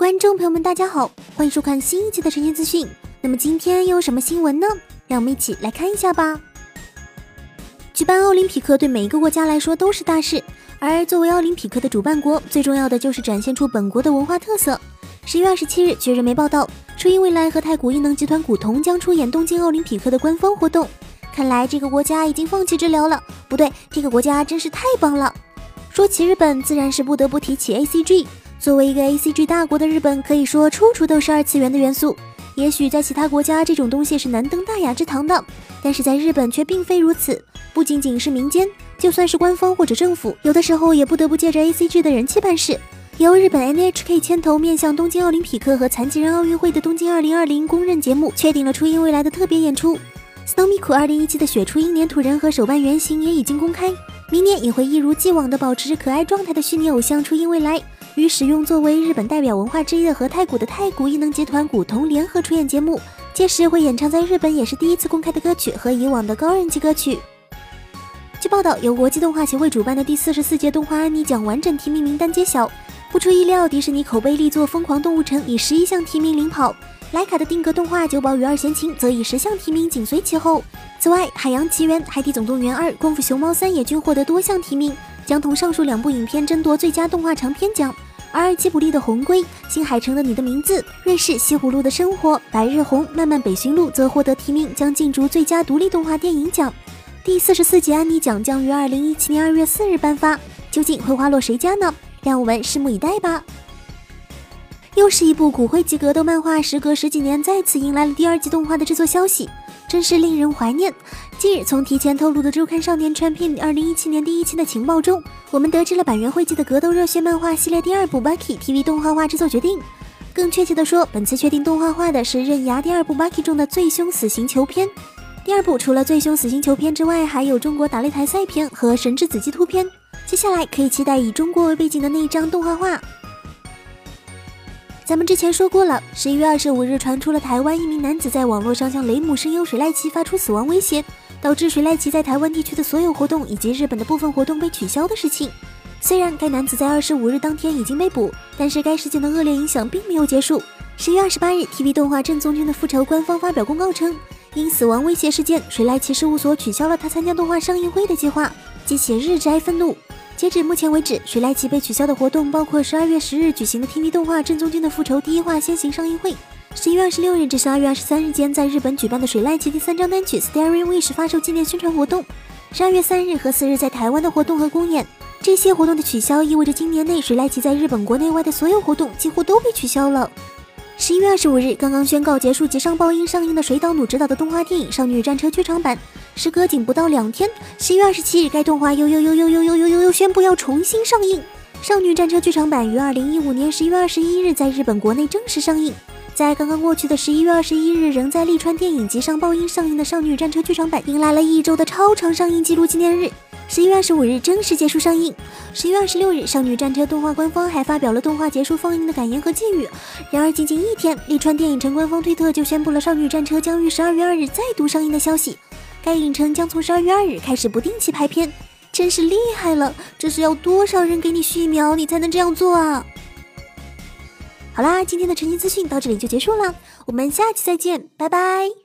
观众朋友们，大家好，欢迎收看新一期的晨间资讯。那么今天又有什么新闻呢？让我们一起来看一下吧。举办奥林匹克对每一个国家来说都是大事，而作为奥林匹克的主办国，最重要的就是展现出本国的文化特色。十月二十七日，据日媒报道，初音未来和太古艺能集团古铜将出演东京奥林匹克的官方活动。看来这个国家已经放弃治疗了，不对，这个国家真是太棒了。说起日本，自然是不得不提起 A C G。作为一个 A C G 大国的日本，可以说处处都是二次元的元素。也许在其他国家，这种东西是难登大雅之堂的，但是在日本却并非如此。不仅仅是民间，就算是官方或者政府，有的时候也不得不借着 A C G 的人气办事。由日本 N H K 牵头，面向东京奥林匹克和残疾人奥运会的东京二零二零公认节目，确定了初音未来的特别演出。Snowmiku 二零一七的雪初音粘土人和手办原型也已经公开，明年也会一如既往的保持可爱状态的虚拟偶像初音未来。与使用作为日本代表文化之一的和太古的太古异能集团古铜联合出演节目，届时会演唱在日本也是第一次公开的歌曲和以往的高人气歌曲。据报道，由国际动画协会主办的第四十四届动画安妮奖完整提名名单揭晓，不出意料，迪士尼口碑力作《疯狂动物城》以十一项提名领跑，莱卡的定格动画《九宝与二弦琴》则以十项提名紧随其后。此外，《海洋奇缘》《海底总动员二》《功夫熊猫三》也均获得多项提名。将同上述两部影片争夺最佳动画长片奖，而吉卜力的《红龟》、新海诚的《你的名字》、瑞士西葫芦的生活、白日红、漫漫北巡路则获得提名，将竞逐最佳独立动画电影奖。第四十四届安妮奖将于二零一七年二月四日颁发，究竟会花落谁家呢？让我们拭目以待吧。又是一部骨灰级格斗漫画，时隔十几年再次迎来了第二季动画的制作消息。真是令人怀念。近日，从提前透露的周刊少年 Champion 二零一七年第一期的情报中，我们得知了板垣惠纪的格斗热血漫画系列第二部 Bucky TV 动画化制作决定。更确切的说，本次确定动画化的是刃牙第二部 Bucky 中的最凶死刑囚篇。第二部除了最凶死刑囚篇之外，还有中国打擂台赛篇和神之子鸡突篇。接下来可以期待以中国为背景的那一张动画化。咱们之前说过了，十一月二十五日传出了台湾一名男子在网络上向雷姆声优水濑奇发出死亡威胁，导致水濑奇在台湾地区的所有活动以及日本的部分活动被取消的事情。虽然该男子在二十五日当天已经被捕，但是该事件的恶劣影响并没有结束。十月二十八日，TV 动画《正宗君的复仇》官方发表公告称，因死亡威胁事件，水濑奇事务所取消了他参加动画上映会的计划，激起日宅愤怒。截止目前为止，水濑奇被取消的活动包括十二月十日举行的 TV 动画《正宗君的复仇》第一话先行上映会，十一月二十六日至十二月二十三日间在日本举办的水濑奇第三张单曲《Starry Wish》发售纪念宣传活动，十二月三日和四日在台湾的活动和公演。这些活动的取消意味着今年内水濑奇在日本国内外的所有活动几乎都被取消了。十一月二十五日，刚刚宣告结束《吉上报应》上映的水岛努执导的动画电影《少女战车》剧场版。时隔仅不到两天，十一月二十七日，该动画又又又又又又又又又宣布要重新上映。《少女战车》剧场版于二零一五年十一月二十一日在日本国内正式上映。在刚刚过去的十一月二十一日，仍在利川电影集上报映上映的《少女战车》剧场版，迎来了一周的超长上映纪录纪念日。十一月二十五日正式结束上映。十一月二十六日，《少女战车》动画官方还发表了动画结束放映的感言和寄语。然而，仅仅一天，利川电影城官方推特就宣布了《少女战车》将于十二月二日再度上映的消息。该影城将从十二月二日开始不定期拍片，真是厉害了！这是要多少人给你续苗，你才能这样做啊？好啦，今天的晨间资讯到这里就结束了，我们下期再见，拜拜。